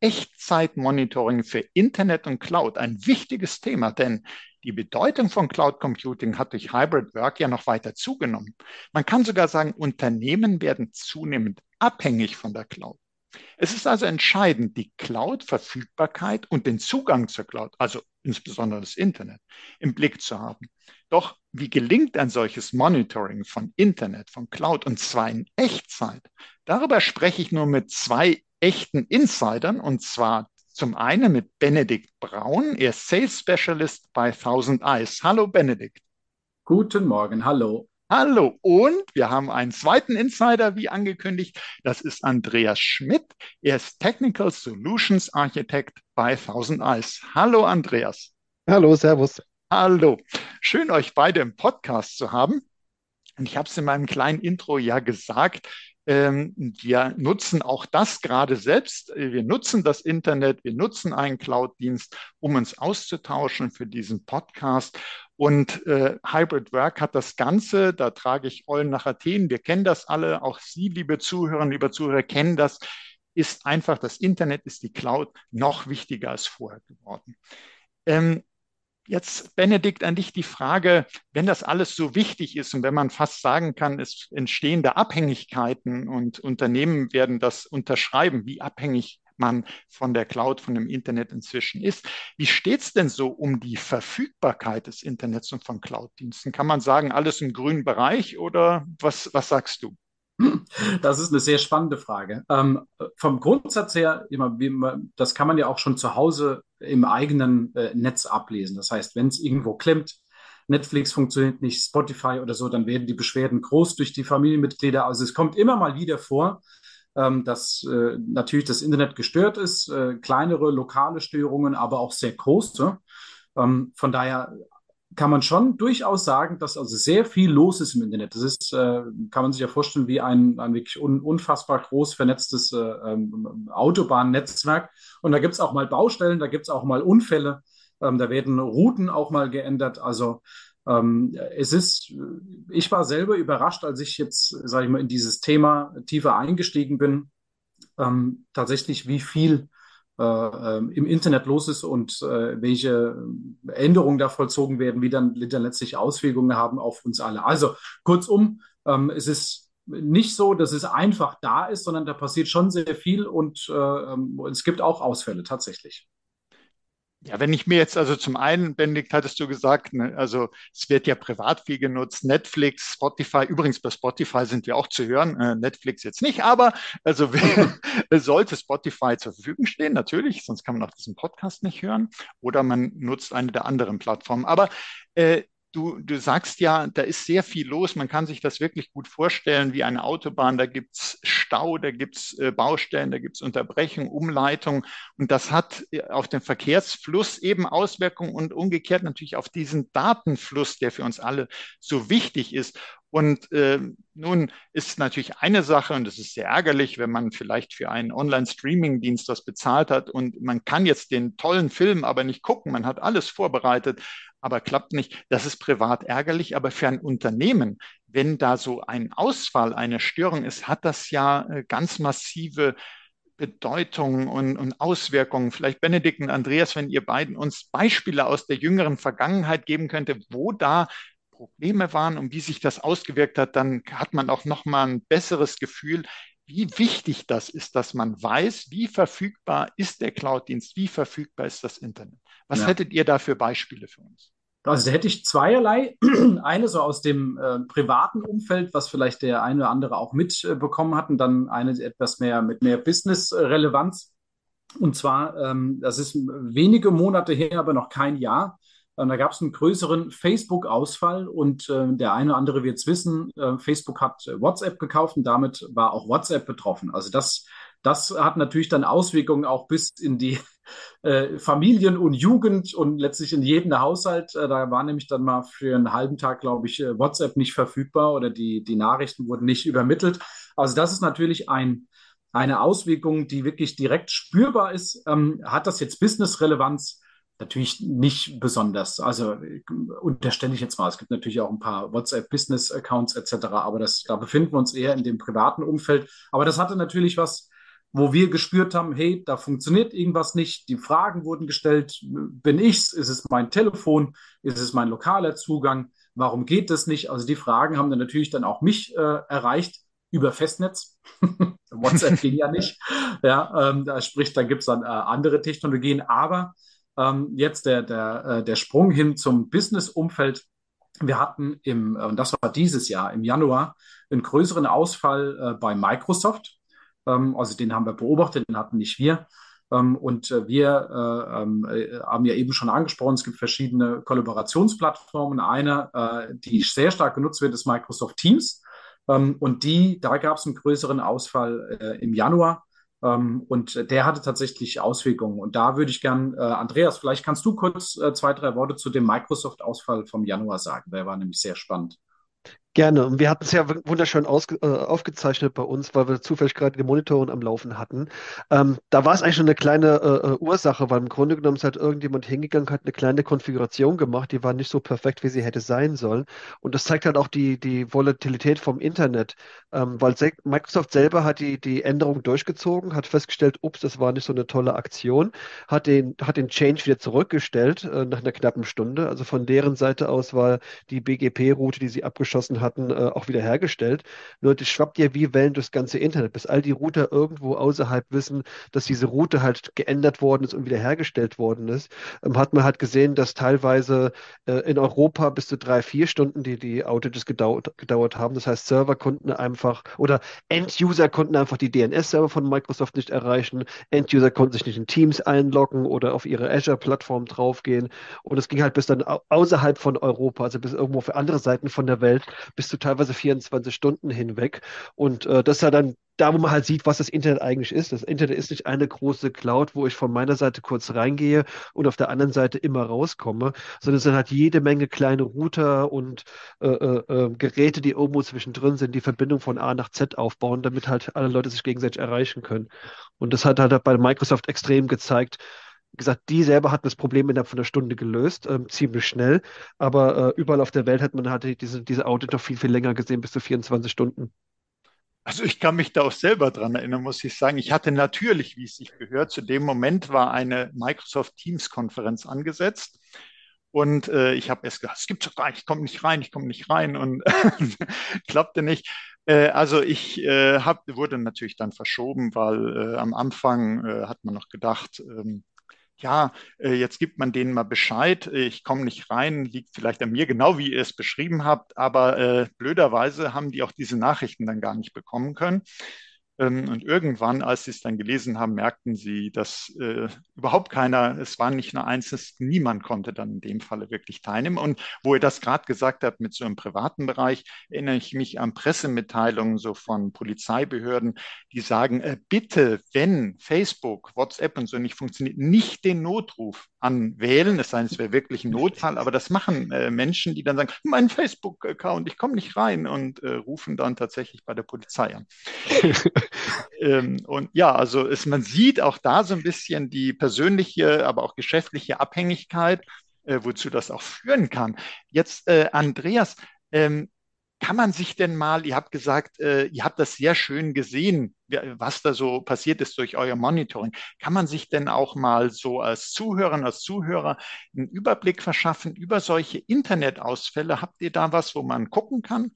Echtzeitmonitoring für Internet und Cloud, ein wichtiges Thema, denn die Bedeutung von Cloud Computing hat durch Hybrid Work ja noch weiter zugenommen. Man kann sogar sagen, Unternehmen werden zunehmend abhängig von der Cloud. Es ist also entscheidend, die Cloud-Verfügbarkeit und den Zugang zur Cloud, also insbesondere das Internet, im Blick zu haben. Doch wie gelingt ein solches Monitoring von Internet, von Cloud und zwar in Echtzeit? Darüber spreche ich nur mit zwei echten Insidern und zwar zum einen mit Benedikt Braun, er ist Sales Specialist bei Thousand Eyes. Hallo Benedikt. Guten Morgen, hallo. Hallo und wir haben einen zweiten Insider, wie angekündigt. Das ist Andreas Schmidt. Er ist Technical Solutions Architect bei Thousand Eyes. Hallo Andreas. Hallo, Servus. Hallo. Schön, euch beide im Podcast zu haben. Und ich habe es in meinem kleinen Intro ja gesagt, ähm, wir nutzen auch das gerade selbst. Wir nutzen das Internet, wir nutzen einen Cloud-Dienst, um uns auszutauschen für diesen Podcast. Und äh, Hybrid Work hat das Ganze, da trage ich Eulen nach Athen. Wir kennen das alle, auch Sie, liebe Zuhörerinnen, liebe Zuhörer, kennen das. Ist einfach, das Internet ist die Cloud noch wichtiger als vorher geworden. Ähm, Jetzt, Benedikt, an dich die Frage, wenn das alles so wichtig ist und wenn man fast sagen kann, es entstehen da Abhängigkeiten und Unternehmen werden das unterschreiben, wie abhängig man von der Cloud, von dem Internet inzwischen ist. Wie steht es denn so um die Verfügbarkeit des Internets und von Cloud-Diensten? Kann man sagen, alles im grünen Bereich oder was, was sagst du? Das ist eine sehr spannende Frage. Ähm, vom Grundsatz her, das kann man ja auch schon zu Hause im eigenen äh, Netz ablesen. Das heißt, wenn es irgendwo klemmt, Netflix funktioniert nicht, Spotify oder so, dann werden die Beschwerden groß durch die Familienmitglieder. Also es kommt immer mal wieder vor, ähm, dass äh, natürlich das Internet gestört ist, äh, kleinere lokale Störungen, aber auch sehr große. Ähm, von daher kann man schon durchaus sagen, dass also sehr viel los ist im Internet. Das ist, äh, kann man sich ja vorstellen, wie ein, ein wirklich un, unfassbar groß vernetztes äh, ähm, Autobahnnetzwerk. Und da gibt es auch mal Baustellen, da gibt es auch mal Unfälle, ähm, da werden Routen auch mal geändert. Also ähm, es ist, ich war selber überrascht, als ich jetzt, sage ich mal, in dieses Thema tiefer eingestiegen bin, ähm, tatsächlich, wie viel äh, ähm, im Internet los ist und äh, welche Änderungen da vollzogen werden, wie dann, dann letztlich Auswirkungen haben auf uns alle. Also kurzum, ähm, es ist nicht so, dass es einfach da ist, sondern da passiert schon sehr viel und äh, ähm, es gibt auch Ausfälle tatsächlich. Ja, wenn ich mir jetzt also zum einen, Benedikt, hattest du gesagt, ne, also es wird ja privat viel genutzt, Netflix, Spotify, übrigens bei Spotify sind wir auch zu hören, äh, Netflix jetzt nicht, aber also sollte Spotify zur Verfügung stehen, natürlich, sonst kann man auch diesen Podcast nicht hören oder man nutzt eine der anderen Plattformen. Aber äh, Du, du sagst ja, da ist sehr viel los. Man kann sich das wirklich gut vorstellen wie eine Autobahn. Da gibt's Stau, da gibt's äh, Baustellen, da gibt's Unterbrechungen, Umleitungen. Und das hat äh, auf den Verkehrsfluss eben Auswirkungen und umgekehrt natürlich auf diesen Datenfluss, der für uns alle so wichtig ist. Und äh, nun ist natürlich eine Sache, und das ist sehr ärgerlich, wenn man vielleicht für einen Online-Streaming-Dienst was bezahlt hat und man kann jetzt den tollen Film aber nicht gucken, man hat alles vorbereitet, aber klappt nicht. Das ist privat ärgerlich, aber für ein Unternehmen, wenn da so ein Ausfall, eine Störung ist, hat das ja äh, ganz massive Bedeutung und, und, Auswirkungen. Vielleicht Benedikt und Andreas, wenn ihr beiden uns Beispiele aus der jüngeren Vergangenheit geben könnte, wo da Probleme waren und wie sich das ausgewirkt hat, dann hat man auch noch mal ein besseres Gefühl, wie wichtig das ist, dass man weiß, wie verfügbar ist der Cloud-Dienst, wie verfügbar ist das Internet. Was ja. hättet ihr da für Beispiele für uns? Also da hätte ich zweierlei. Eine so aus dem äh, privaten Umfeld, was vielleicht der eine oder andere auch mitbekommen äh, hat, und dann eine etwas mehr mit mehr Business-Relevanz. Und zwar, ähm, das ist wenige Monate her, aber noch kein Jahr. Da gab es einen größeren Facebook-Ausfall und äh, der eine oder andere wird es wissen, äh, Facebook hat WhatsApp gekauft und damit war auch WhatsApp betroffen. Also das das hat natürlich dann Auswirkungen auch bis in die äh, Familien und Jugend und letztlich in jeden Haushalt. Äh, da war nämlich dann mal für einen halben Tag, glaube ich, äh, WhatsApp nicht verfügbar oder die, die Nachrichten wurden nicht übermittelt. Also das ist natürlich ein, eine Auswirkung, die wirklich direkt spürbar ist. Ähm, hat das jetzt Business-Relevanz? Natürlich nicht besonders. Also unterstelle ich jetzt mal, es gibt natürlich auch ein paar WhatsApp-Business-Accounts etc., aber das, da befinden wir uns eher in dem privaten Umfeld. Aber das hatte natürlich was, wo wir gespürt haben, hey, da funktioniert irgendwas nicht. Die Fragen wurden gestellt, bin ich's? Ist es mein Telefon? Ist es mein lokaler Zugang? Warum geht das nicht? Also die Fragen haben dann natürlich dann auch mich äh, erreicht über Festnetz. WhatsApp ging ja nicht. Ja, ähm, da sprich, da gibt es dann äh, andere Technologien, aber ähm, jetzt der, der, äh, der Sprung hin zum Business-Umfeld. Wir hatten im, äh, und das war dieses Jahr, im Januar, einen größeren Ausfall äh, bei Microsoft. Ähm, also den haben wir beobachtet, den hatten nicht wir. Ähm, und äh, wir äh, ähm, äh, haben ja eben schon angesprochen, es gibt verschiedene Kollaborationsplattformen. Eine, die sehr stark genutzt wird, ist Microsoft Teams. Und die, da gab es einen größeren Ausfall im Januar. Und der hatte tatsächlich Auswirkungen. Und da würde ich gern, Andreas, vielleicht kannst du kurz zwei, drei Worte zu dem Microsoft-Ausfall vom Januar sagen. Der war nämlich sehr spannend. Gerne. Und wir hatten es ja wunderschön äh, aufgezeichnet bei uns, weil wir zufällig gerade die Monitoren am Laufen hatten. Ähm, da war es eigentlich schon eine kleine äh, äh, Ursache, weil im Grunde genommen ist halt irgendjemand hingegangen, hat eine kleine Konfiguration gemacht, die war nicht so perfekt, wie sie hätte sein sollen. Und das zeigt halt auch die, die Volatilität vom Internet, ähm, weil Microsoft selber hat die, die Änderung durchgezogen, hat festgestellt, ups, das war nicht so eine tolle Aktion, hat den, hat den Change wieder zurückgestellt äh, nach einer knappen Stunde. Also von deren Seite aus war die BGP-Route, die sie abgeschossen haben, hatten, äh, auch wieder hergestellt. Nur das schwappt ja wie Wellen durchs ganze Internet, bis all die Router irgendwo außerhalb wissen, dass diese Route halt geändert worden ist und wieder hergestellt worden ist. Ähm, hat man halt gesehen, dass teilweise äh, in Europa bis zu drei, vier Stunden die, die Outages gedauert, gedauert haben. Das heißt, Server konnten einfach oder End-User konnten einfach die DNS-Server von Microsoft nicht erreichen. End-User konnten sich nicht in Teams einloggen oder auf ihre Azure-Plattform draufgehen. Und es ging halt bis dann außerhalb von Europa, also bis irgendwo für andere Seiten von der Welt, bis zu teilweise 24 Stunden hinweg. Und äh, das ist ja dann da, wo man halt sieht, was das Internet eigentlich ist. Das Internet ist nicht eine große Cloud, wo ich von meiner Seite kurz reingehe und auf der anderen Seite immer rauskomme, sondern es sind halt jede Menge kleine Router und äh, äh, äh Geräte, die irgendwo zwischendrin sind, die Verbindung von A nach Z aufbauen, damit halt alle Leute sich gegenseitig erreichen können. Und das hat halt bei Microsoft extrem gezeigt, gesagt, die selber hatten das Problem innerhalb von einer Stunde gelöst, ähm, ziemlich schnell. Aber äh, überall auf der Welt hat man halt diese, diese Audit noch viel, viel länger gesehen, bis zu 24 Stunden. Also ich kann mich da auch selber dran erinnern, muss ich sagen. Ich hatte natürlich, wie es sich gehört, zu dem Moment war eine Microsoft Teams Konferenz angesetzt. Und äh, ich habe erst gedacht, es gibt doch gar nicht, ich komme nicht rein, ich komme nicht rein und klappte nicht. Äh, also ich äh, hab, wurde natürlich dann verschoben, weil äh, am Anfang äh, hat man noch gedacht, ähm, ja, äh, jetzt gibt man denen mal Bescheid, ich komme nicht rein, liegt vielleicht an mir, genau wie ihr es beschrieben habt, aber äh, blöderweise haben die auch diese Nachrichten dann gar nicht bekommen können. Ähm, und irgendwann, als sie es dann gelesen haben, merkten sie, dass äh, überhaupt keiner, es war nicht nur eins, niemand konnte dann in dem Falle wirklich teilnehmen. Und wo ihr das gerade gesagt habt mit so einem privaten Bereich, erinnere ich mich an Pressemitteilungen so von Polizeibehörden, die sagen, äh, bitte, wenn Facebook, WhatsApp und so nicht funktioniert, nicht den Notruf anwählen, es sei denn, es wäre wirklich ein Notfall, aber das machen äh, Menschen, die dann sagen, mein Facebook-Account, ich komme nicht rein und äh, rufen dann tatsächlich bei der Polizei an. ähm, und ja, also es, man sieht auch da so ein bisschen die persönliche, aber auch geschäftliche Abhängigkeit, äh, wozu das auch führen kann. Jetzt, äh, Andreas, ähm, kann man sich denn mal, ihr habt gesagt, äh, ihr habt das sehr schön gesehen, was da so passiert ist durch euer Monitoring. Kann man sich denn auch mal so als Zuhörer, als Zuhörer einen Überblick verschaffen über solche Internetausfälle? Habt ihr da was, wo man gucken kann?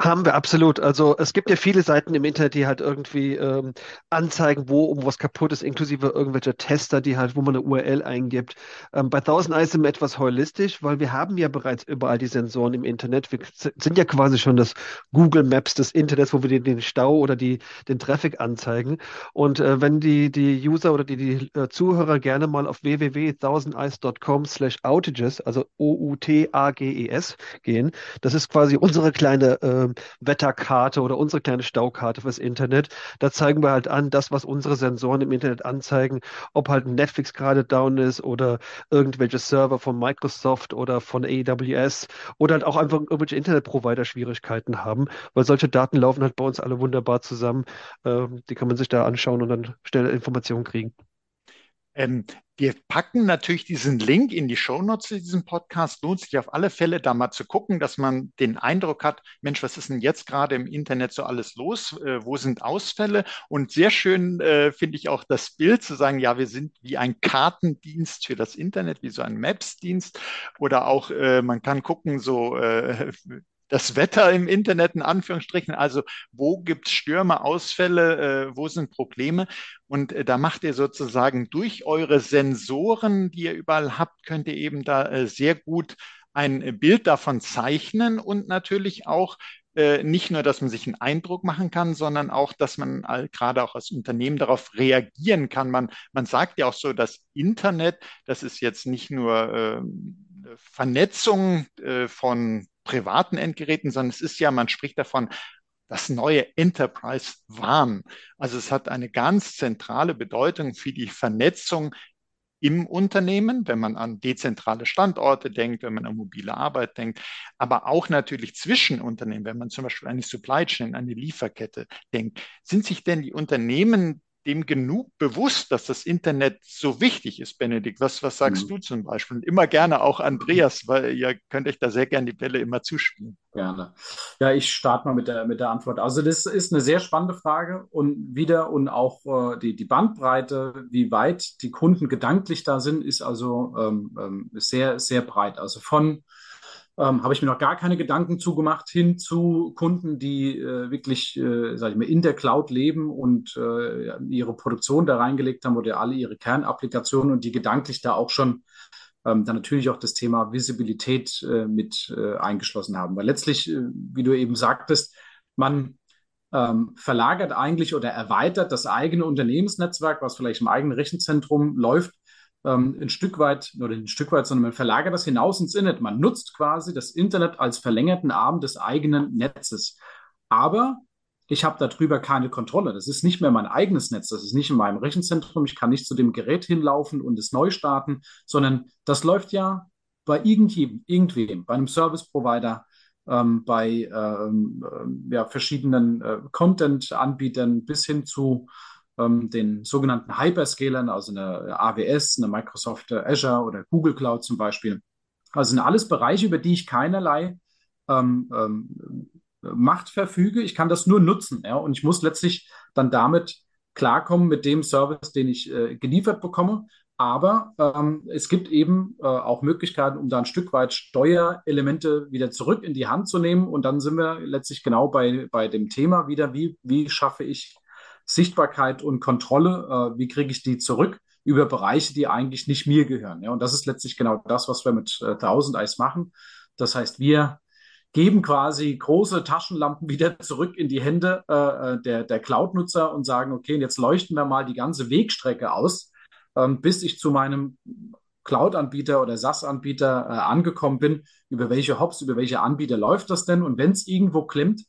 Haben wir absolut. Also es gibt ja viele Seiten im Internet, die halt irgendwie ähm, anzeigen, wo um was kaputt ist, inklusive irgendwelcher Tester, die halt, wo man eine URL eingibt. Ähm, bei Thousand Eyes sind wir etwas holistisch, weil wir haben ja bereits überall die Sensoren im Internet. Wir sind ja quasi schon das Google Maps des Internets, wo wir den, den Stau oder die, den Traffic anzeigen. Und äh, wenn die, die User oder die, die äh, Zuhörer gerne mal auf www.thousandeyes.com slash outages, also O-U-T-A-G-E-S gehen, das ist quasi unsere kleine äh, Wetterkarte oder unsere kleine Staukarte fürs Internet. Da zeigen wir halt an, das, was unsere Sensoren im Internet anzeigen, ob halt Netflix gerade down ist oder irgendwelche Server von Microsoft oder von AWS oder halt auch einfach irgendwelche Internetprovider Schwierigkeiten haben, weil solche Daten laufen halt bei uns alle wunderbar zusammen. Ähm, die kann man sich da anschauen und dann schnell Informationen kriegen. Ähm, wir packen natürlich diesen Link in die Shownotes zu diesem Podcast. Lohnt sich auf alle Fälle, da mal zu gucken, dass man den Eindruck hat, Mensch, was ist denn jetzt gerade im Internet so alles los? Äh, wo sind Ausfälle? Und sehr schön äh, finde ich auch das Bild zu sagen, ja, wir sind wie ein Kartendienst für das Internet, wie so ein Maps-Dienst. Oder auch, äh, man kann gucken, so äh, das Wetter im Internet in Anführungsstrichen. Also wo gibt es Stürme, Ausfälle, äh, wo sind Probleme? Und äh, da macht ihr sozusagen durch eure Sensoren, die ihr überall habt, könnt ihr eben da äh, sehr gut ein Bild davon zeichnen und natürlich auch äh, nicht nur, dass man sich einen Eindruck machen kann, sondern auch, dass man gerade auch als Unternehmen darauf reagieren kann. Man, man sagt ja auch so, das Internet, das ist jetzt nicht nur äh, Vernetzung äh, von privaten Endgeräten, sondern es ist ja, man spricht davon, das neue Enterprise WAN. Also es hat eine ganz zentrale Bedeutung für die Vernetzung im Unternehmen, wenn man an dezentrale Standorte denkt, wenn man an mobile Arbeit denkt, aber auch natürlich zwischen Unternehmen, wenn man zum Beispiel an die Supply Chain, an die Lieferkette denkt. Sind sich denn die Unternehmen dem genug bewusst, dass das Internet so wichtig ist, Benedikt? Was, was sagst mhm. du zum Beispiel? Und immer gerne auch Andreas, weil ihr könnt euch da sehr gerne die Bälle immer zuspielen. Gerne. Ja, ich starte mal mit der, mit der Antwort. Also das ist eine sehr spannende Frage und wieder und auch äh, die, die Bandbreite, wie weit die Kunden gedanklich da sind, ist also ähm, ähm sehr, sehr breit. Also von ähm, habe ich mir noch gar keine Gedanken zugemacht, hin zu Kunden, die äh, wirklich, äh, sage ich mal, in der Cloud leben und äh, ihre Produktion da reingelegt haben oder alle ihre Kernapplikationen und die gedanklich da auch schon ähm, dann natürlich auch das Thema Visibilität äh, mit äh, eingeschlossen haben. Weil letztlich, äh, wie du eben sagtest, man ähm, verlagert eigentlich oder erweitert das eigene Unternehmensnetzwerk, was vielleicht im eigenen Rechenzentrum läuft, ähm, ein Stück weit, oder ein Stück weit, sondern man verlagert das hinaus ins Internet. Man nutzt quasi das Internet als verlängerten Arm des eigenen Netzes. Aber ich habe darüber keine Kontrolle. Das ist nicht mehr mein eigenes Netz, das ist nicht in meinem Rechenzentrum. Ich kann nicht zu dem Gerät hinlaufen und es neu starten, sondern das läuft ja bei irgendjem, irgendwem, bei einem Service-Provider, ähm, bei ähm, äh, ja, verschiedenen äh, Content-Anbietern bis hin zu ähm, den sogenannten Hyperscalern, also eine AWS, eine Microsoft Azure oder Google Cloud zum Beispiel. Also sind alles Bereiche, über die ich keinerlei ähm, ähm, Macht verfüge. Ich kann das nur nutzen. Ja? Und ich muss letztlich dann damit klarkommen mit dem Service, den ich äh, geliefert bekomme. Aber ähm, es gibt eben äh, auch Möglichkeiten, um da ein Stück weit Steuerelemente wieder zurück in die Hand zu nehmen. Und dann sind wir letztlich genau bei, bei dem Thema wieder, wie, wie schaffe ich Sichtbarkeit und Kontrolle, äh, wie kriege ich die zurück über Bereiche, die eigentlich nicht mir gehören. Ja? Und das ist letztlich genau das, was wir mit äh, 1000 Eis machen. Das heißt, wir geben quasi große Taschenlampen wieder zurück in die Hände äh, äh, der, der Cloud-Nutzer und sagen, okay, jetzt leuchten wir mal die ganze Wegstrecke aus, ähm, bis ich zu meinem Cloud-Anbieter oder SaaS-Anbieter äh, angekommen bin. Über welche Hops, über welche Anbieter läuft das denn? Und wenn es irgendwo klemmt,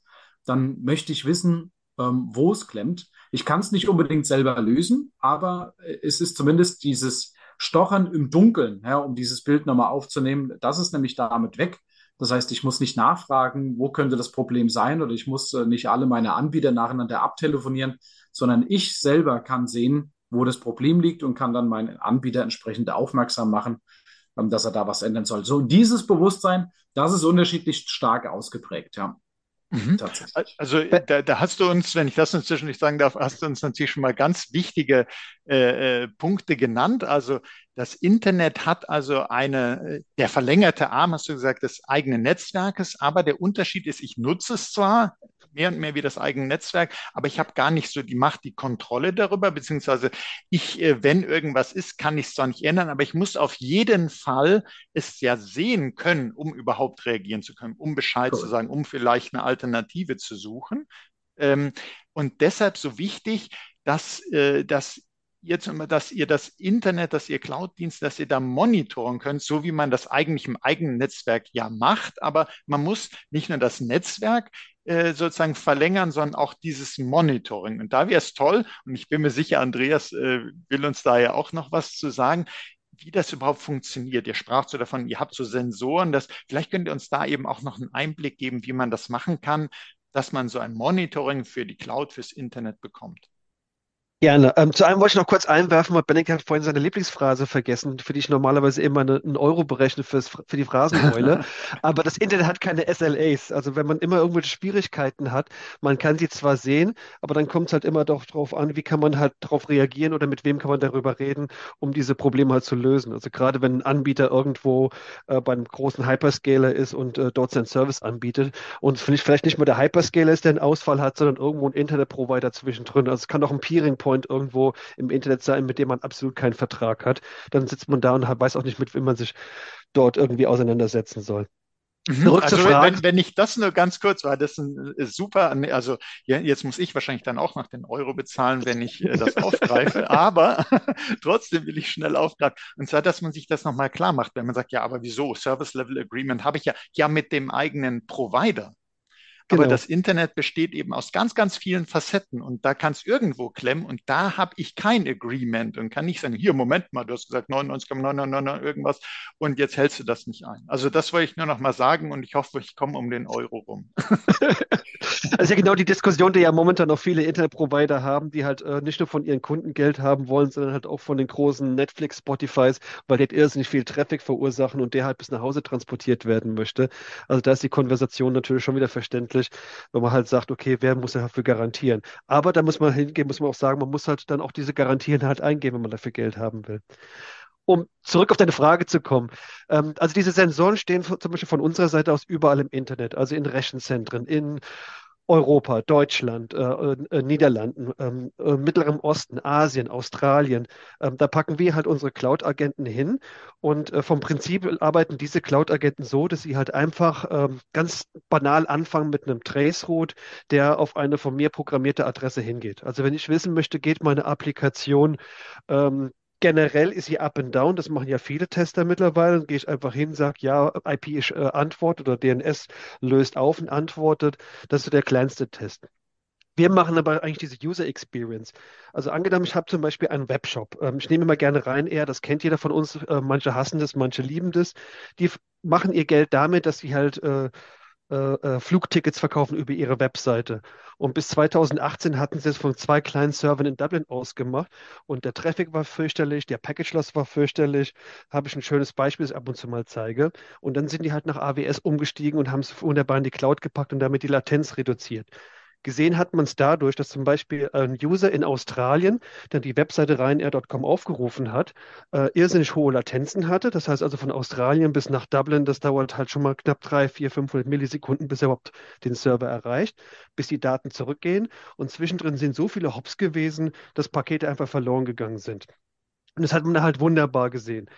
dann möchte ich wissen, ähm, wo es klemmt. Ich kann es nicht unbedingt selber lösen, aber äh, es ist zumindest dieses Stochern im Dunkeln, ja, um dieses Bild nochmal aufzunehmen, das ist nämlich damit weg. Das heißt, ich muss nicht nachfragen, wo könnte das Problem sein oder ich muss äh, nicht alle meine Anbieter nacheinander abtelefonieren, sondern ich selber kann sehen, wo das Problem liegt und kann dann meinen Anbieter entsprechend aufmerksam machen, ähm, dass er da was ändern soll. So, dieses Bewusstsein, das ist unterschiedlich stark ausgeprägt, ja. Mhm. Also da, da, hast du uns, wenn ich das inzwischen nicht sagen darf, hast du uns natürlich schon mal ganz wichtige äh, äh, Punkte genannt. Also das Internet hat also eine, äh, der verlängerte Arm, hast du gesagt, des eigenen Netzwerkes, aber der Unterschied ist, ich nutze es zwar, mehr und mehr wie das eigene Netzwerk, aber ich habe gar nicht so die Macht, die Kontrolle darüber, beziehungsweise ich, äh, wenn irgendwas ist, kann ich es zwar nicht ändern, aber ich muss auf jeden Fall es ja sehen können, um überhaupt reagieren zu können, um Bescheid cool. zu sagen, um vielleicht eine Alternative zu suchen. Ähm, und deshalb so wichtig, dass, äh, dass jetzt, dass ihr das Internet, dass ihr Cloud-Dienst, dass ihr da monitoren könnt, so wie man das eigentlich im eigenen Netzwerk ja macht. Aber man muss nicht nur das Netzwerk äh, sozusagen verlängern, sondern auch dieses Monitoring. Und da wäre es toll, und ich bin mir sicher, Andreas äh, will uns da ja auch noch was zu sagen, wie das überhaupt funktioniert. Ihr sprach so davon, ihr habt so Sensoren, dass vielleicht könnt ihr uns da eben auch noch einen Einblick geben, wie man das machen kann, dass man so ein Monitoring für die Cloud, fürs Internet bekommt. Gerne. Ähm, zu einem wollte ich noch kurz einwerfen, weil Benedikt hat vorhin seine Lieblingsphrase vergessen, für die ich normalerweise immer eine, einen Euro berechne fürs, für die Phrasenbeule. Aber das Internet hat keine SLAs. Also wenn man immer irgendwelche Schwierigkeiten hat, man kann sie zwar sehen, aber dann kommt es halt immer doch darauf an, wie kann man halt darauf reagieren oder mit wem kann man darüber reden, um diese Probleme halt zu lösen. Also gerade wenn ein Anbieter irgendwo äh, bei einem großen Hyperscaler ist und äh, dort seinen Service anbietet und vielleicht nicht mal der Hyperscaler ist, der einen Ausfall hat, sondern irgendwo ein Internetprovider zwischendrin. Also es kann auch ein Peering-Point PowerPoint irgendwo im Internet sein, mit dem man absolut keinen Vertrag hat. Dann sitzt man da und weiß auch nicht, mit wem man sich dort irgendwie auseinandersetzen soll. Mhm. Also wenn, wenn, ich das nur ganz kurz war, das ist super, also ja, jetzt muss ich wahrscheinlich dann auch noch den Euro bezahlen, wenn ich äh, das aufgreife, aber trotzdem will ich schnell aufgreifen. Und zwar, dass man sich das nochmal klar macht, wenn man sagt, ja, aber wieso? Service Level Agreement habe ich ja, ja mit dem eigenen Provider. Genau. Aber das Internet besteht eben aus ganz, ganz vielen Facetten und da kann es irgendwo klemmen und da habe ich kein Agreement und kann nicht sagen, hier, Moment mal, du hast gesagt 99,999 irgendwas und jetzt hältst du das nicht ein. Also das wollte ich nur noch mal sagen und ich hoffe, ich komme um den Euro rum. Das ist ja genau die Diskussion, die ja momentan noch viele Internetprovider haben, die halt äh, nicht nur von ihren Kunden Geld haben wollen, sondern halt auch von den großen Netflix, Spotifys, weil die halt irrsinnig viel Traffic verursachen und der halt bis nach Hause transportiert werden möchte. Also da ist die Konversation natürlich schon wieder verständlich schwierig, wenn man halt sagt, okay, wer muss dafür garantieren? Aber da muss man hingehen, muss man auch sagen, man muss halt dann auch diese Garantien halt eingehen, wenn man dafür Geld haben will. Um zurück auf deine Frage zu kommen. Ähm, also diese Sensoren stehen zum Beispiel von unserer Seite aus überall im Internet, also in Rechenzentren, in Europa, Deutschland, äh, äh, Niederlanden, ähm, äh, Mittlerem Osten, Asien, Australien. Ähm, da packen wir halt unsere Cloud-Agenten hin und äh, vom Prinzip arbeiten diese Cloud-Agenten so, dass sie halt einfach ähm, ganz banal anfangen mit einem Traceroute, der auf eine von mir programmierte Adresse hingeht. Also wenn ich wissen möchte, geht meine Applikation ähm, Generell ist sie up and down, das machen ja viele Tester mittlerweile. Dann gehe ich einfach hin, sage, ja, IP ist, äh, antwortet oder DNS löst auf und antwortet. Das ist so der kleinste Test. Wir machen aber eigentlich diese User Experience. Also angenommen, ich habe zum Beispiel einen Webshop. Ähm, ich nehme immer gerne rein, eher, das kennt jeder von uns. Äh, manche hassen das, manche lieben das. Die machen ihr Geld damit, dass sie halt äh, äh, Flugtickets verkaufen über ihre Webseite. Und bis 2018 hatten sie es von zwei kleinen Servern in Dublin ausgemacht. Und der Traffic war fürchterlich, der Package Loss war fürchterlich. Habe ich ein schönes Beispiel, das ich ab und zu mal zeige. Und dann sind die halt nach AWS umgestiegen und haben es wunderbar in die Cloud gepackt und damit die Latenz reduziert. Gesehen hat man es dadurch, dass zum Beispiel ein User in Australien, der die Webseite Ryanair.com aufgerufen hat, äh, irrsinnig hohe Latenzen hatte. Das heißt also von Australien bis nach Dublin, das dauert halt schon mal knapp 300, 400, 500 Millisekunden, bis er überhaupt den Server erreicht, bis die Daten zurückgehen. Und zwischendrin sind so viele Hops gewesen, dass Pakete einfach verloren gegangen sind. Und das hat man halt wunderbar gesehen.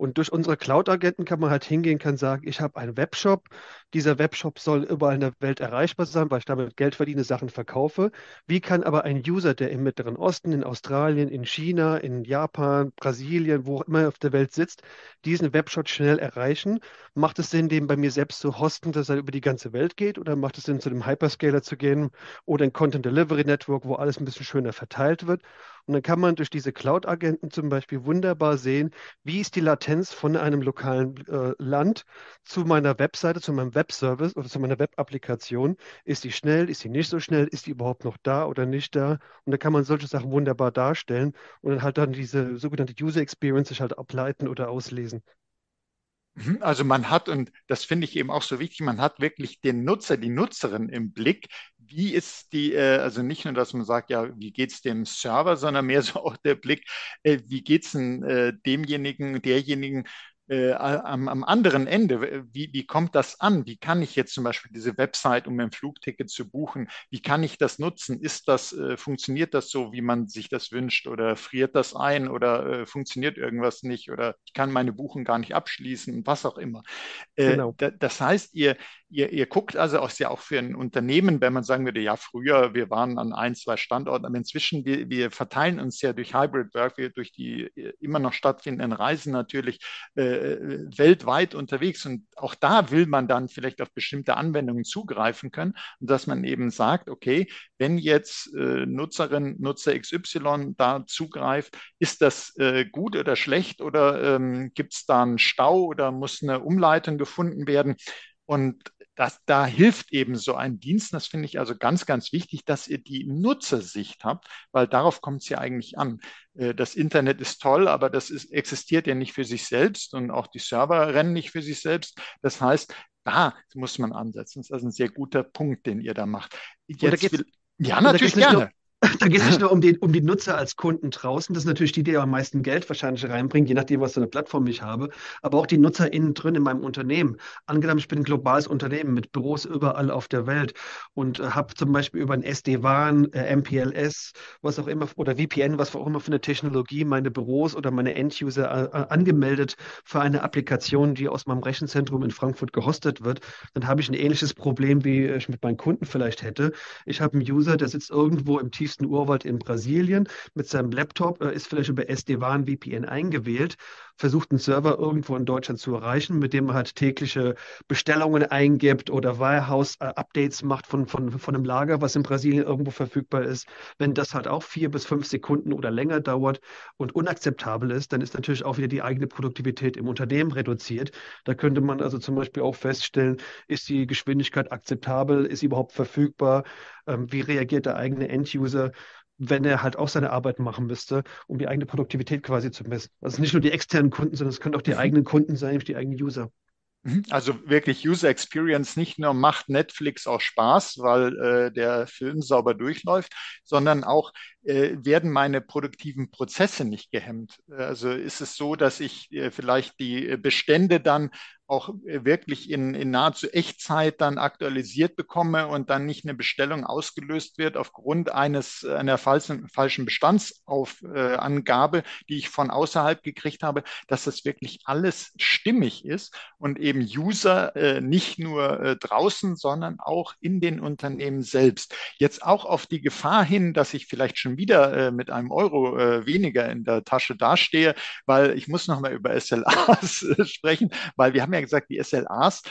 Und durch unsere Cloud-Agenten kann man halt hingehen, kann sagen, ich habe einen Webshop. Dieser Webshop soll überall in der Welt erreichbar sein, weil ich damit Geld verdiene, Sachen verkaufe. Wie kann aber ein User, der im Mittleren Osten, in Australien, in China, in Japan, Brasilien, wo auch immer auf der Welt sitzt, diesen Webshop schnell erreichen? Macht es Sinn, den bei mir selbst zu hosten, dass er über die ganze Welt geht? Oder macht es Sinn, zu dem Hyperscaler zu gehen oder ein Content Delivery Network, wo alles ein bisschen schöner verteilt wird? Und dann kann man durch diese Cloud-Agenten zum Beispiel wunderbar sehen, wie ist die Latenz von einem lokalen äh, Land zu meiner Webseite, zu meinem Webservice oder zu meiner Webapplikation. Ist die schnell, ist die nicht so schnell, ist die überhaupt noch da oder nicht da? Und da kann man solche Sachen wunderbar darstellen und dann halt dann diese sogenannte User Experience sich halt ableiten oder auslesen. Mhm, also man hat, und das finde ich eben auch so wichtig, man hat wirklich den Nutzer, die Nutzerin im Blick. Wie ist die, äh, also nicht nur, dass man sagt, ja, wie geht es dem Server, sondern mehr so auch der Blick, äh, wie geht es äh, demjenigen, derjenigen, äh, am, am, anderen Ende, wie, wie kommt das an? Wie kann ich jetzt zum Beispiel diese Website, um ein Flugticket zu buchen, wie kann ich das nutzen? Ist das, äh, funktioniert das so, wie man sich das wünscht oder friert das ein oder äh, funktioniert irgendwas nicht oder ich kann meine Buchung gar nicht abschließen, was auch immer. Äh, genau. das heißt, ihr, ihr, ihr guckt also auch ja auch für ein Unternehmen, wenn man sagen würde, ja, früher, wir waren an ein, zwei Standorten, aber inzwischen, wir, wir verteilen uns ja durch Hybrid Work, wir durch die äh, immer noch stattfindenden Reisen natürlich äh, weltweit unterwegs. Und auch da will man dann vielleicht auf bestimmte Anwendungen zugreifen können dass man eben sagt, okay, wenn jetzt äh, Nutzerin, Nutzer XY da zugreift, ist das äh, gut oder schlecht oder ähm, gibt es da einen Stau oder muss eine Umleitung gefunden werden? Und das, da hilft eben so ein Dienst. Das finde ich also ganz, ganz wichtig, dass ihr die Nutzersicht habt, weil darauf kommt es ja eigentlich an. Äh, das Internet ist toll, aber das ist, existiert ja nicht für sich selbst und auch die Server rennen nicht für sich selbst. Das heißt, da muss man ansetzen. Das ist ein sehr guter Punkt, den ihr da macht. Jetzt will, ja, natürlich gerne. Da geht es nicht nur um die, um die Nutzer als Kunden draußen, das ist natürlich die, die am meisten Geld wahrscheinlich reinbringen, je nachdem, was für eine Plattform ich habe, aber auch die Nutzer innen drin in meinem Unternehmen. Angenommen, ich bin ein globales Unternehmen mit Büros überall auf der Welt und äh, habe zum Beispiel über ein SD-WAN, äh, MPLS, was auch immer, oder VPN, was auch immer für eine Technologie meine Büros oder meine End-User äh, angemeldet für eine Applikation, die aus meinem Rechenzentrum in Frankfurt gehostet wird, dann habe ich ein ähnliches Problem, wie ich mit meinen Kunden vielleicht hätte. Ich habe einen User, der sitzt irgendwo im tiefsten tiefsten Urwald in Brasilien. Mit seinem Laptop, äh, ist vielleicht über SD-WAN VPN eingewählt, versucht einen Server irgendwo in Deutschland zu erreichen, mit dem er halt tägliche Bestellungen eingibt oder Warehouse-Updates macht von, von, von einem Lager, was in Brasilien irgendwo verfügbar ist. Wenn das halt auch vier bis fünf Sekunden oder länger dauert und unakzeptabel ist, dann ist natürlich auch wieder die eigene Produktivität im Unternehmen reduziert. Da könnte man also zum Beispiel auch feststellen, ist die Geschwindigkeit akzeptabel, ist sie überhaupt verfügbar, ähm, wie reagiert der eigene End-User wenn er halt auch seine Arbeit machen müsste, um die eigene Produktivität quasi zu messen. Also nicht nur die externen Kunden, sondern es können auch die mhm. eigenen Kunden sein, die eigenen User. Mhm. Also wirklich User Experience nicht nur macht Netflix auch Spaß, weil äh, der Film sauber durchläuft, sondern auch äh, werden meine produktiven Prozesse nicht gehemmt. Also ist es so, dass ich äh, vielleicht die Bestände dann auch äh, wirklich in, in nahezu Echtzeit dann aktualisiert bekomme und dann nicht eine Bestellung ausgelöst wird aufgrund eines einer falschen, falschen Bestandsangabe, äh, die ich von außerhalb gekriegt habe, dass das wirklich alles stimmig ist und eben User äh, nicht nur äh, draußen, sondern auch in den Unternehmen selbst. Jetzt auch auf die Gefahr hin, dass ich vielleicht schon wieder äh, mit einem Euro äh, weniger in der Tasche dastehe, weil ich muss nochmal über SLAs sprechen, weil wir haben ja gesagt, die SLAs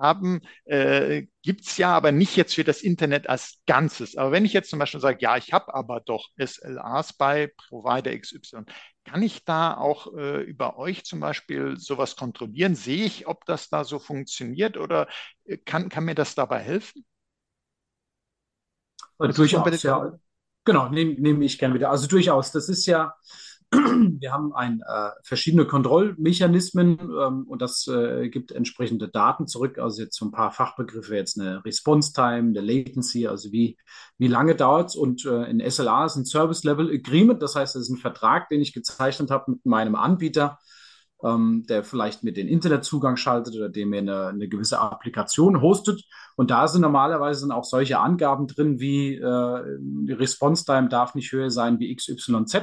haben, äh, gibt es ja aber nicht jetzt für das Internet als Ganzes. Aber wenn ich jetzt zum Beispiel sage, ja, ich habe aber doch SLAs bei Provider XY, kann ich da auch äh, über euch zum Beispiel sowas kontrollieren? Sehe ich, ob das da so funktioniert oder äh, kann, kann mir das dabei helfen? Durchaus, ja. Genau, nehme nehm ich gern wieder. Also durchaus, das ist ja, wir haben ein, äh, verschiedene Kontrollmechanismen ähm, und das äh, gibt entsprechende Daten zurück. Also jetzt so ein paar Fachbegriffe, jetzt eine Response Time, eine Latency, also wie, wie lange dauert es. Und äh, in SLA ist ein Service Level Agreement, das heißt, es ist ein Vertrag, den ich gezeichnet habe mit meinem Anbieter, ähm, der vielleicht mir den Internetzugang schaltet oder der mir eine, eine gewisse Applikation hostet. Und da sind normalerweise dann auch solche Angaben drin, wie äh, die Response Time darf nicht höher sein wie XYZ.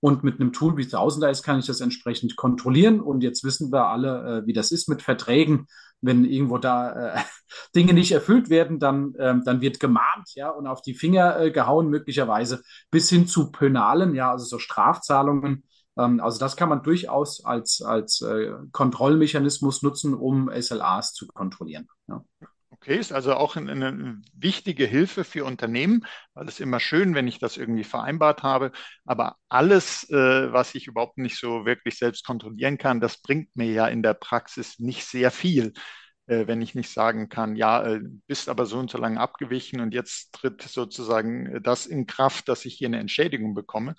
Und mit einem Tool wie Tausender ist, kann ich das entsprechend kontrollieren. Und jetzt wissen wir alle, äh, wie das ist mit Verträgen. Wenn irgendwo da äh, Dinge nicht erfüllt werden, dann, ähm, dann wird gemahnt, ja, und auf die Finger äh, gehauen, möglicherweise bis hin zu Penalen, ja, also so Strafzahlungen. Ähm, also das kann man durchaus als, als äh, Kontrollmechanismus nutzen, um SLAs zu kontrollieren. Ja. Ist also auch eine, eine wichtige Hilfe für Unternehmen, weil es immer schön, wenn ich das irgendwie vereinbart habe. Aber alles, äh, was ich überhaupt nicht so wirklich selbst kontrollieren kann, das bringt mir ja in der Praxis nicht sehr viel äh, wenn ich nicht sagen kann, ja, äh, bist aber so und so lange abgewichen und jetzt tritt sozusagen das in Kraft, dass ich hier eine Entschädigung bekomme.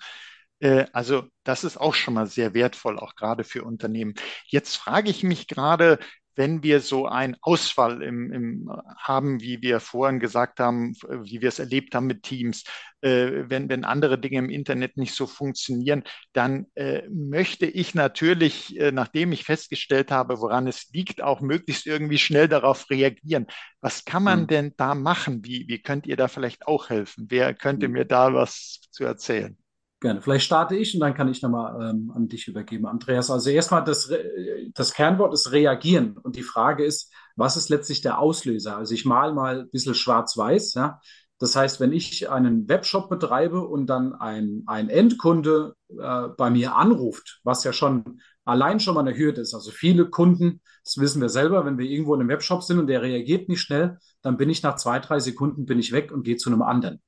Äh, also das ist auch schon mal sehr wertvoll, auch gerade für Unternehmen. Jetzt frage ich mich gerade, wenn wir so einen Ausfall im, im, haben, wie wir vorhin gesagt haben, wie wir es erlebt haben mit Teams, äh, wenn, wenn andere Dinge im Internet nicht so funktionieren, dann äh, möchte ich natürlich, äh, nachdem ich festgestellt habe, woran es liegt, auch möglichst irgendwie schnell darauf reagieren. Was kann man hm. denn da machen? Wie, wie könnt ihr da vielleicht auch helfen? Wer könnte hm. mir da was zu erzählen? Gerne. Vielleicht starte ich und dann kann ich nochmal ähm, an dich übergeben, Andreas. Also erstmal das, das Kernwort ist reagieren. Und die Frage ist, was ist letztlich der Auslöser? Also ich mal mal ein bisschen schwarz-weiß. Ja? Das heißt, wenn ich einen Webshop betreibe und dann ein, ein Endkunde äh, bei mir anruft, was ja schon allein schon mal eine Hürde ist. Also viele Kunden, das wissen wir selber, wenn wir irgendwo in einem Webshop sind und der reagiert nicht schnell, dann bin ich nach zwei, drei Sekunden bin ich weg und gehe zu einem anderen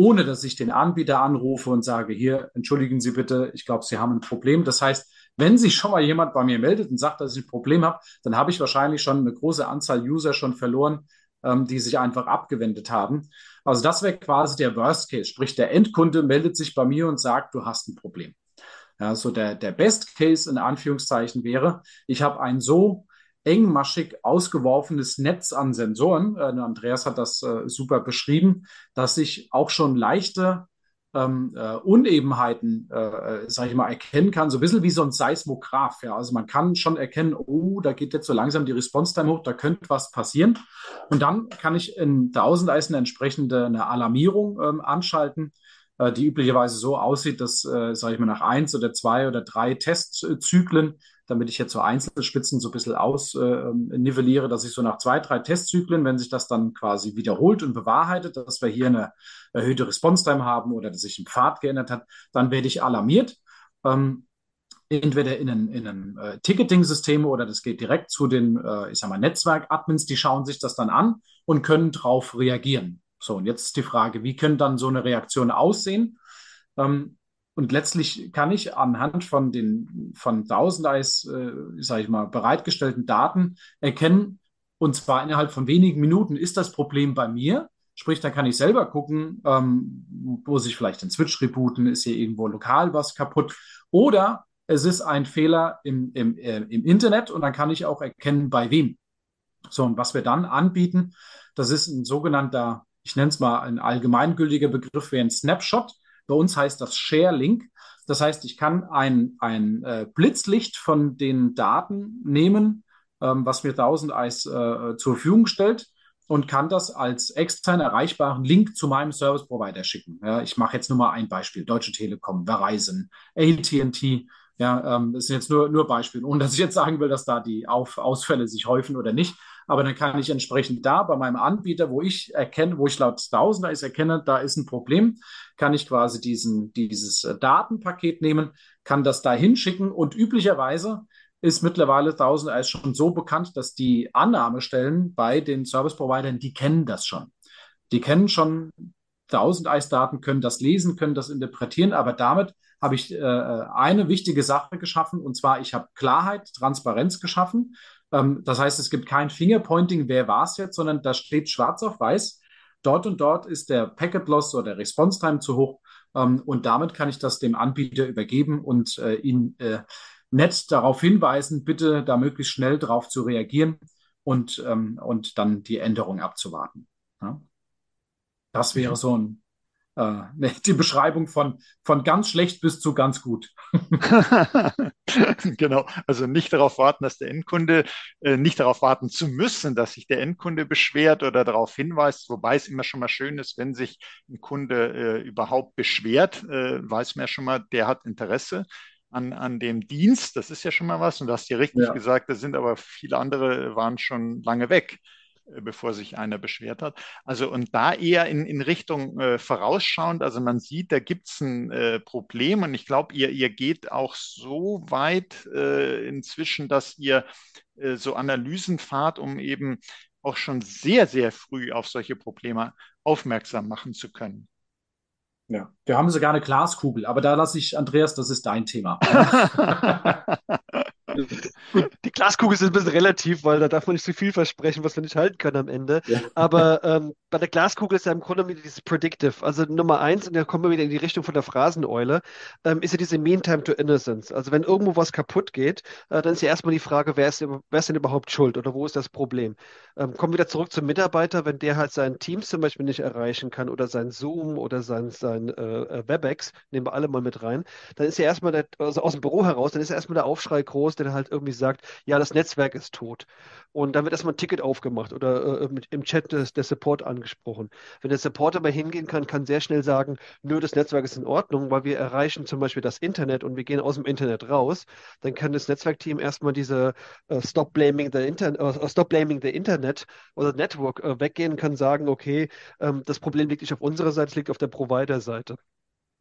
ohne dass ich den Anbieter anrufe und sage, hier, entschuldigen Sie bitte, ich glaube, Sie haben ein Problem. Das heißt, wenn sich schon mal jemand bei mir meldet und sagt, dass ich ein Problem habe, dann habe ich wahrscheinlich schon eine große Anzahl User schon verloren, ähm, die sich einfach abgewendet haben. Also das wäre quasi der Worst Case, sprich der Endkunde meldet sich bei mir und sagt, du hast ein Problem. Ja, so der, der Best Case in Anführungszeichen wäre, ich habe ein so engmaschig ausgeworfenes Netz an Sensoren. Äh, Andreas hat das äh, super beschrieben, dass sich auch schon leichte ähm, äh, Unebenheiten, äh, äh sage ich mal, erkennen kann, so ein bisschen wie so ein Seismograph. Ja? Also man kann schon erkennen, oh, da geht jetzt so langsam die Response-Time hoch, da könnte was passieren. Und dann kann ich in 1000 Eisen entsprechende eine Alarmierung ähm, anschalten äh, die üblicherweise so aussieht, dass, äh, sage ich mal, nach eins oder zwei oder drei Testzyklen damit ich jetzt so Einzelspitzen so ein bisschen ausnivelliere, äh, dass ich so nach zwei, drei Testzyklen, wenn sich das dann quasi wiederholt und bewahrheitet, dass wir hier eine erhöhte Response-Time haben oder dass sich ein Pfad geändert hat, dann werde ich alarmiert. Ähm, entweder in ein, in ein äh, Ticketing-System oder das geht direkt zu den, äh, ich sag mal, Netzwerk-Admins, die schauen sich das dann an und können darauf reagieren. So, und jetzt ist die Frage, wie können dann so eine Reaktion aussehen? Ähm, und letztlich kann ich anhand von den von Thousandeis, äh, sage ich mal, bereitgestellten Daten erkennen, und zwar innerhalb von wenigen Minuten, ist das Problem bei mir? Sprich, da kann ich selber gucken, ähm, wo sich vielleicht den Switch rebooten, ist hier irgendwo lokal was kaputt. Oder es ist ein Fehler im, im, äh, im Internet und dann kann ich auch erkennen, bei wem. So, und was wir dann anbieten, das ist ein sogenannter, ich nenne es mal ein allgemeingültiger Begriff, wäre ein Snapshot. Bei uns heißt das Share Link. Das heißt, ich kann ein, ein äh, Blitzlicht von den Daten nehmen, ähm, was mir 1000 Eis äh, zur Verfügung stellt und kann das als extern erreichbaren Link zu meinem Service Provider schicken. Ja, ich mache jetzt nur mal ein Beispiel. Deutsche Telekom, Verizon, AT&T. Ja, ähm, das sind jetzt nur, nur Beispiele, ohne dass ich jetzt sagen will, dass da die Auf Ausfälle sich häufen oder nicht aber dann kann ich entsprechend da bei meinem Anbieter, wo ich erkenne, wo ich laut Tausender ist erkenne, da ist ein Problem, kann ich quasi diesen, dieses äh, Datenpaket nehmen, kann das da hinschicken. Und üblicherweise ist mittlerweile Tausender ist schon so bekannt, dass die Annahmestellen bei den Service Providern, die kennen das schon. Die kennen schon 1000 Eisdaten, können das lesen, können das interpretieren, aber damit habe ich äh, eine wichtige Sache geschaffen. Und zwar ich habe Klarheit, Transparenz geschaffen ähm, das heißt, es gibt kein Fingerpointing, wer war es jetzt, sondern da steht schwarz auf weiß. Dort und dort ist der Packet Loss oder der Response Time zu hoch. Ähm, und damit kann ich das dem Anbieter übergeben und äh, ihn äh, nett darauf hinweisen, bitte da möglichst schnell darauf zu reagieren und, ähm, und dann die Änderung abzuwarten. Ja? Das wäre so ein äh, die Beschreibung von, von ganz schlecht bis zu ganz gut. genau, also nicht darauf warten, dass der Endkunde, äh, nicht darauf warten zu müssen, dass sich der Endkunde beschwert oder darauf hinweist, wobei es immer schon mal schön ist, wenn sich ein Kunde äh, überhaupt beschwert, äh, weiß man ja schon mal, der hat Interesse. An, an dem Dienst, das ist ja schon mal was, und du hast ja richtig ja. gesagt, da sind aber viele andere waren schon lange weg. Bevor sich einer beschwert hat. Also und da eher in, in Richtung äh, vorausschauend, also man sieht, da gibt es ein äh, Problem und ich glaube, ihr, ihr geht auch so weit äh, inzwischen, dass ihr äh, so Analysen fahrt, um eben auch schon sehr, sehr früh auf solche Probleme aufmerksam machen zu können. Ja, wir haben sogar eine Glaskugel, aber da lasse ich, Andreas, das ist dein Thema. Die Glaskugel ist ein bisschen relativ, weil da darf man nicht zu viel versprechen, was wir nicht halten können am Ende. Ja. Aber ähm, bei der Glaskugel ist ja im Grunde wieder dieses Predictive. Also Nummer eins, und da kommen wir wieder in die Richtung von der Phraseneule, ähm, ist ja diese Mean Time to Innocence. Also wenn irgendwo was kaputt geht, äh, dann ist ja erstmal die Frage, wer ist, wer ist denn überhaupt schuld oder wo ist das Problem? Ähm, kommen wir wieder zurück zum Mitarbeiter, wenn der halt sein Team zum Beispiel nicht erreichen kann oder sein Zoom oder sein, sein äh, äh WebEx, nehmen wir alle mal mit rein, dann ist ja erstmal der, also aus dem Büro heraus, dann ist ja erstmal der Aufschrei groß, der halt irgendwie sagt, ja, das Netzwerk ist tot. Und dann wird erstmal ein Ticket aufgemacht oder äh, im Chat des, der Support angesprochen. Wenn der Support aber hingehen kann, kann sehr schnell sagen, nö, das Netzwerk ist in Ordnung, weil wir erreichen zum Beispiel das Internet und wir gehen aus dem Internet raus, dann kann das Netzwerkteam erstmal diese äh, Stop Blaming the Internet, äh, Stop Blaming the Internet oder Network äh, weggehen, kann sagen, okay, ähm, das Problem liegt nicht auf unserer Seite, es liegt auf der Provider-Seite.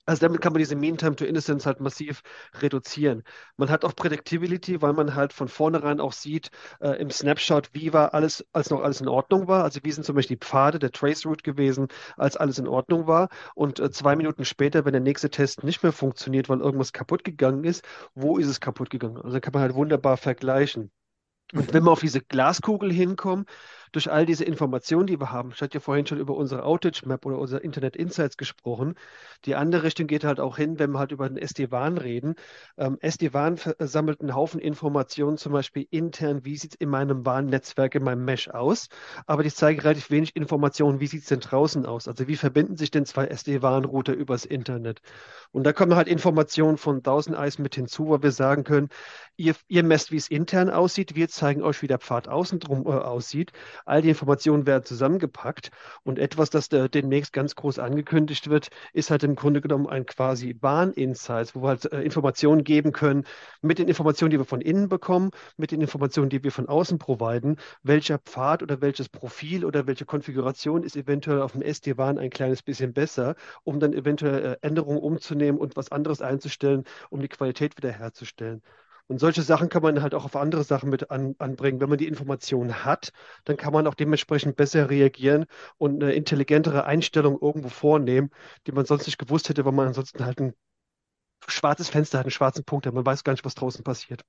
Also damit kann man diese Mean Time to Innocence halt massiv reduzieren. Man hat auch Predictability, weil man halt von vornherein auch sieht äh, im Snapshot, wie war alles, als noch alles in Ordnung war. Also wie sind zum Beispiel die Pfade der Trace Route gewesen, als alles in Ordnung war. Und äh, zwei Minuten später, wenn der nächste Test nicht mehr funktioniert, weil irgendwas kaputt gegangen ist, wo ist es kaputt gegangen? Also kann man halt wunderbar vergleichen. Und wenn wir auf diese Glaskugel hinkommen, durch all diese Informationen, die wir haben, ich hatte ja vorhin schon über unsere Outage Map oder unsere Internet Insights gesprochen. Die andere Richtung geht halt auch hin, wenn wir halt über den SD-WAN reden. Ähm, SD-WAN sammelt einen Haufen Informationen, zum Beispiel intern, wie sieht es in meinem WAN-Netzwerk, in meinem Mesh aus. Aber die zeigen relativ wenig Informationen, wie sieht es denn draußen aus? Also wie verbinden sich denn zwei SD-WAN-Router übers Internet? Und da kommen halt Informationen von 1000 Eyes mit hinzu, wo wir sagen können, ihr, ihr messt, wie es intern aussieht, wir zeigen euch, wie der Pfad außen drum äh, aussieht. All die Informationen werden zusammengepackt und etwas, das da demnächst ganz groß angekündigt wird, ist halt im Grunde genommen ein quasi Bahn-Insights, wo wir halt äh, Informationen geben können mit den Informationen, die wir von innen bekommen, mit den Informationen, die wir von außen providen, welcher Pfad oder welches Profil oder welche Konfiguration ist eventuell auf dem SD-WAN ein kleines bisschen besser, um dann eventuell äh, Änderungen umzunehmen und was anderes einzustellen, um die Qualität wiederherzustellen. Und solche Sachen kann man halt auch auf andere Sachen mit an, anbringen. Wenn man die Informationen hat, dann kann man auch dementsprechend besser reagieren und eine intelligentere Einstellung irgendwo vornehmen, die man sonst nicht gewusst hätte, weil man ansonsten halt ein schwarzes Fenster hat, einen schwarzen Punkt hat. Man weiß gar nicht, was draußen passiert.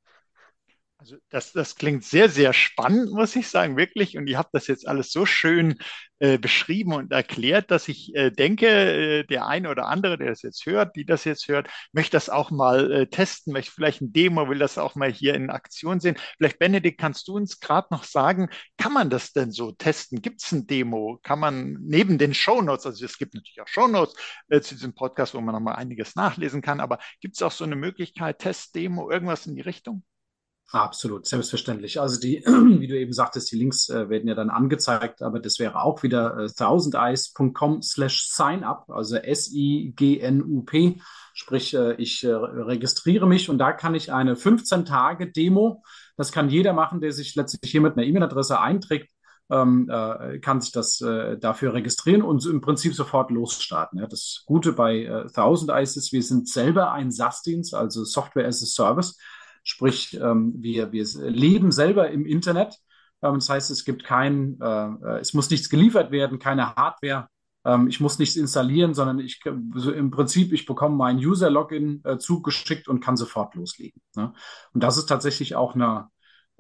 Also das, das klingt sehr, sehr spannend, muss ich sagen, wirklich. Und ihr habt das jetzt alles so schön äh, beschrieben und erklärt, dass ich äh, denke, äh, der eine oder andere, der das jetzt hört, die das jetzt hört, möchte das auch mal äh, testen, möchte vielleicht ein Demo, will das auch mal hier in Aktion sehen. Vielleicht, Benedikt, kannst du uns gerade noch sagen, kann man das denn so testen? Gibt es ein Demo? Kann man neben den Shownotes, also es gibt natürlich auch Shownotes äh, zu diesem Podcast, wo man noch mal einiges nachlesen kann, aber gibt es auch so eine Möglichkeit, Test, Demo, irgendwas in die Richtung? Absolut, selbstverständlich. Also die, wie du eben sagtest, die Links äh, werden ja dann angezeigt, aber das wäre auch wieder äh, thousandeyes.com slash signup, also S-I-G-N-U-P, sprich äh, ich äh, registriere mich und da kann ich eine 15-Tage-Demo, das kann jeder machen, der sich letztlich hier mit einer E-Mail-Adresse einträgt, ähm, äh, kann sich das äh, dafür registrieren und im Prinzip sofort losstarten. Ja. Das Gute bei äh, Thousand Eyes ist, wir sind selber ein SaaS-Dienst, also Software as a Service. Sprich, ähm, wir, wir leben selber im Internet. Ähm, das heißt, es gibt kein, äh, äh, es muss nichts geliefert werden, keine Hardware. Ähm, ich muss nichts installieren, sondern ich im Prinzip, ich bekomme mein User-Login äh, zugeschickt und kann sofort loslegen. Ne? Und das ist tatsächlich auch eine,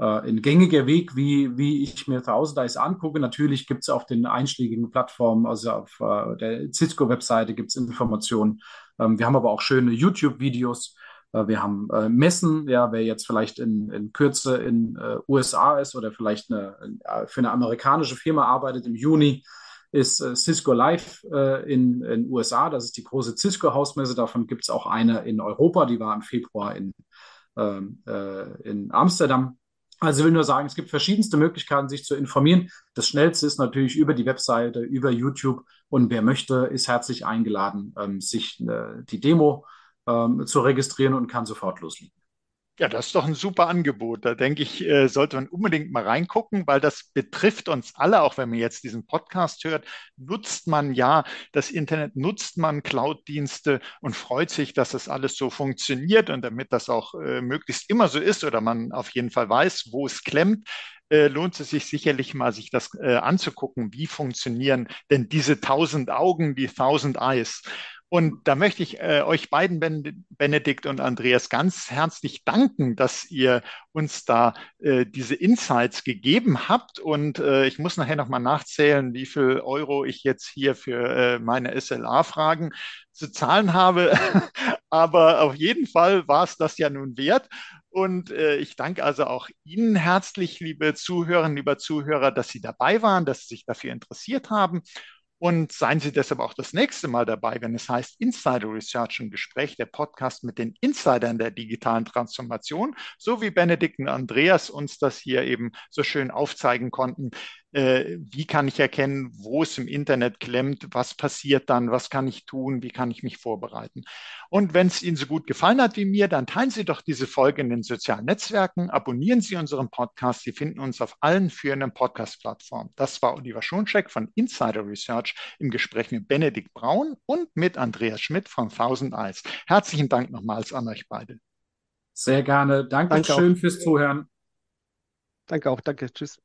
ein gängiger Weg, wie, wie ich mir Thousand angucke. Natürlich gibt es auf den einschlägigen Plattformen, also auf der Cisco-Webseite gibt es Informationen. Wir haben aber auch schöne YouTube-Videos. Äh, wir haben äh, Messen, ja, wer jetzt vielleicht in, in Kürze in äh, USA ist oder vielleicht eine, äh, für eine amerikanische Firma arbeitet, im Juni ist äh, Cisco Live äh, in den USA. Das ist die große Cisco-Hausmesse. Davon gibt es auch eine in Europa, die war im Februar in, ähm, in Amsterdam. Also ich will nur sagen, es gibt verschiedenste Möglichkeiten, sich zu informieren. Das Schnellste ist natürlich über die Webseite, über YouTube. Und wer möchte, ist herzlich eingeladen, ähm, sich die Demo äh, ähm, zu registrieren und kann sofort loslegen. Ja, das ist doch ein super Angebot. Da denke ich, äh, sollte man unbedingt mal reingucken, weil das betrifft uns alle, auch wenn man jetzt diesen Podcast hört, nutzt man ja das Internet, nutzt man Cloud-Dienste und freut sich, dass das alles so funktioniert und damit das auch äh, möglichst immer so ist oder man auf jeden Fall weiß, wo es klemmt, äh, lohnt es sich sicherlich mal, sich das anzugucken. Wie funktionieren denn diese tausend Augen, die tausend Eyes? Und da möchte ich äh, euch beiden, ben Benedikt und Andreas, ganz herzlich danken, dass ihr uns da äh, diese Insights gegeben habt. Und äh, ich muss nachher nochmal nachzählen, wie viel Euro ich jetzt hier für äh, meine SLA-Fragen zu zahlen habe. Aber auf jeden Fall war es das ja nun wert. Und äh, ich danke also auch Ihnen herzlich, liebe Zuhörerinnen, lieber Zuhörer, dass Sie dabei waren, dass Sie sich dafür interessiert haben. Und seien Sie deshalb auch das nächste Mal dabei, wenn es heißt Insider Research im Gespräch, der Podcast mit den Insidern der digitalen Transformation, so wie Benedikt und Andreas uns das hier eben so schön aufzeigen konnten äh, wie kann ich erkennen, wo es im Internet klemmt, was passiert dann, was kann ich tun, wie kann ich mich vorbereiten. Und wenn es Ihnen so gut gefallen hat wie mir, dann teilen Sie doch diese Folge in den sozialen Netzwerken, abonnieren Sie unseren Podcast. Sie finden uns auf allen führenden Podcast-Plattformen. Das war Oliver Schoncheck von Insider Research im Gespräch mit Benedikt Braun und mit Andreas Schmidt von Thousand Eyes. Herzlichen Dank nochmals an euch beide. Sehr gerne. Dankeschön danke fürs Zuhören. Danke auch. Danke. Tschüss.